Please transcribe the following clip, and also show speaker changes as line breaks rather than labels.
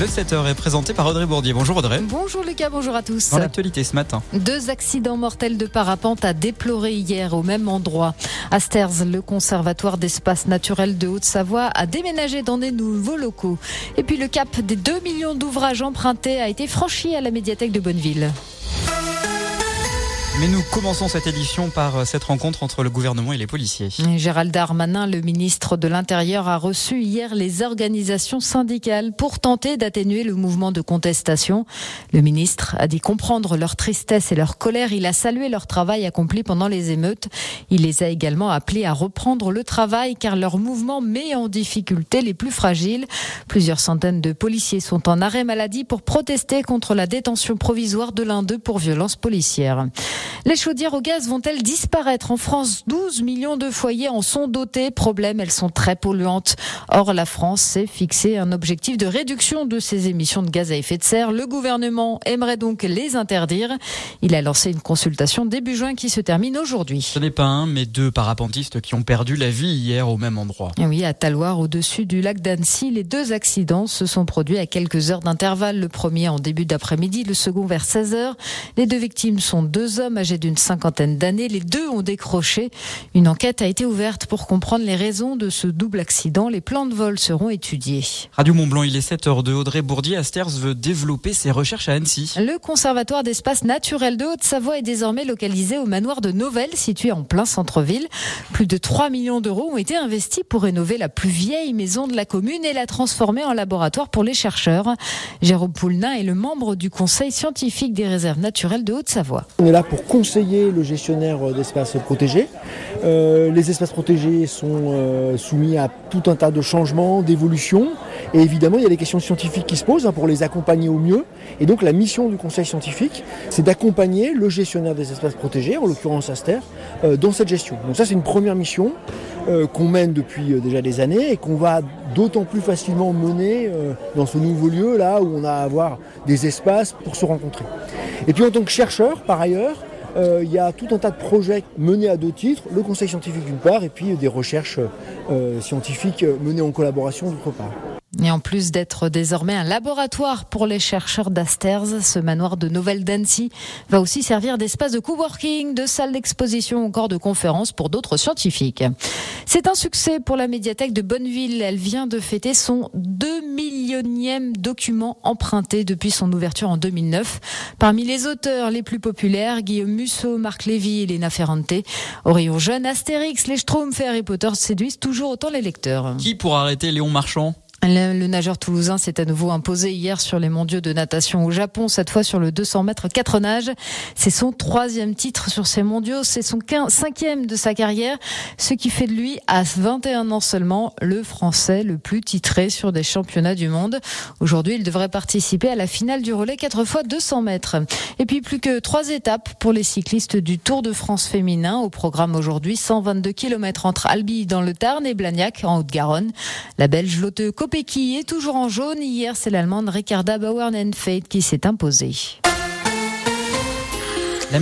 Le 7h est présenté par Audrey Bourdier. Bonjour Audrey.
Bonjour Lucas, bonjour à tous.
Dans l'actualité ce matin.
Deux accidents mortels de parapente à déplorer hier au même endroit. À Sters, le conservatoire d'espace naturel de Haute-Savoie a déménagé dans des nouveaux locaux. Et puis le cap des 2 millions d'ouvrages empruntés a été franchi à la médiathèque de Bonneville.
Mais nous commençons cette édition par euh, cette rencontre entre le gouvernement et les policiers.
Gérald Darmanin, le ministre de l'Intérieur, a reçu hier les organisations syndicales pour tenter d'atténuer le mouvement de contestation. Le ministre a dit comprendre leur tristesse et leur colère. Il a salué leur travail accompli pendant les émeutes. Il les a également appelés à reprendre le travail car leur mouvement met en difficulté les plus fragiles. Plusieurs centaines de policiers sont en arrêt maladie pour protester contre la détention provisoire de l'un d'eux pour violence policière. Les chaudières au gaz vont-elles disparaître En France, 12 millions de foyers en sont dotés. Problème, elles sont très polluantes. Or, la France s'est fixé un objectif de réduction de ses émissions de gaz à effet de serre. Le gouvernement aimerait donc les interdire. Il a lancé une consultation début juin qui se termine aujourd'hui.
Ce n'est pas un, mais deux parapentistes qui ont perdu la vie hier au même endroit.
Oui, à Taloir, au-dessus du lac d'Annecy, les deux accidents se sont produits à quelques heures d'intervalle. Le premier en début d'après-midi, le second vers 16 heures. Les deux victimes sont deux hommes âgés d'une cinquantaine d'années. Les deux ont décroché. Une enquête a été ouverte pour comprendre les raisons de ce double accident. Les plans de vol seront étudiés.
Radio Montblanc, il est 7h02. Audrey Bourdier Asters veut développer ses recherches à Annecy.
Le Conservatoire d'espace naturel de Haute-Savoie est désormais localisé au manoir de Novelle, situé en plein centre-ville. Plus de 3 millions d'euros ont été investis pour rénover la plus vieille maison de la commune et la transformer en laboratoire pour les chercheurs. Jérôme Poulnin est le membre du conseil scientifique des réserves naturelles de Haute-Savoie.
On est là pour conseiller le gestionnaire d'espaces protégés. Euh, les espaces protégés sont euh, soumis à tout un tas de changements, d'évolutions. Et évidemment, il y a des questions scientifiques qui se posent hein, pour les accompagner au mieux. Et donc la mission du conseil scientifique, c'est d'accompagner le gestionnaire des espaces protégés, en l'occurrence Aster, euh, dans cette gestion. Donc ça, c'est une première mission euh, qu'on mène depuis euh, déjà des années et qu'on va d'autant plus facilement mener euh, dans ce nouveau lieu, là où on a à avoir des espaces pour se rencontrer. Et puis en tant que chercheur, par ailleurs, euh, il y a tout un tas de projets menés à deux titres, le conseil scientifique d'une part, et puis des recherches euh, scientifiques menées en collaboration d'autre part.
Et en plus d'être désormais un laboratoire pour les chercheurs d'Asters, ce manoir de Nouvelle d'Annecy va aussi servir d'espace de coworking, de salle d'exposition ou encore de conférences pour d'autres scientifiques. C'est un succès pour la médiathèque de Bonneville. Elle vient de fêter son 2 millionième document emprunté depuis son ouverture en 2009. Parmi les auteurs les plus populaires, Guillaume Musso, Marc Lévy et Léna Ferrante. Rayon jeune, Astérix, les Schtroumpfs et Harry Potter séduisent toujours autant les lecteurs.
Qui pour arrêter Léon Marchand?
Le, nageur toulousain s'est à nouveau imposé hier sur les mondiaux de natation au Japon, cette fois sur le 200 mètres 4 nages. C'est son troisième titre sur ces mondiaux, c'est son cinquième de sa carrière, ce qui fait de lui, à 21 ans seulement, le Français le plus titré sur des championnats du monde. Aujourd'hui, il devrait participer à la finale du relais 4 fois 200 mètres. Et puis plus que trois étapes pour les cyclistes du Tour de France féminin. Au programme aujourd'hui, 122 km entre Albi dans le Tarn et Blagnac en Haute-Garonne. La Belge Lotte qui est toujours en jaune. Hier, c'est l'Allemande Ricarda Bauernenfeld qui s'est imposée.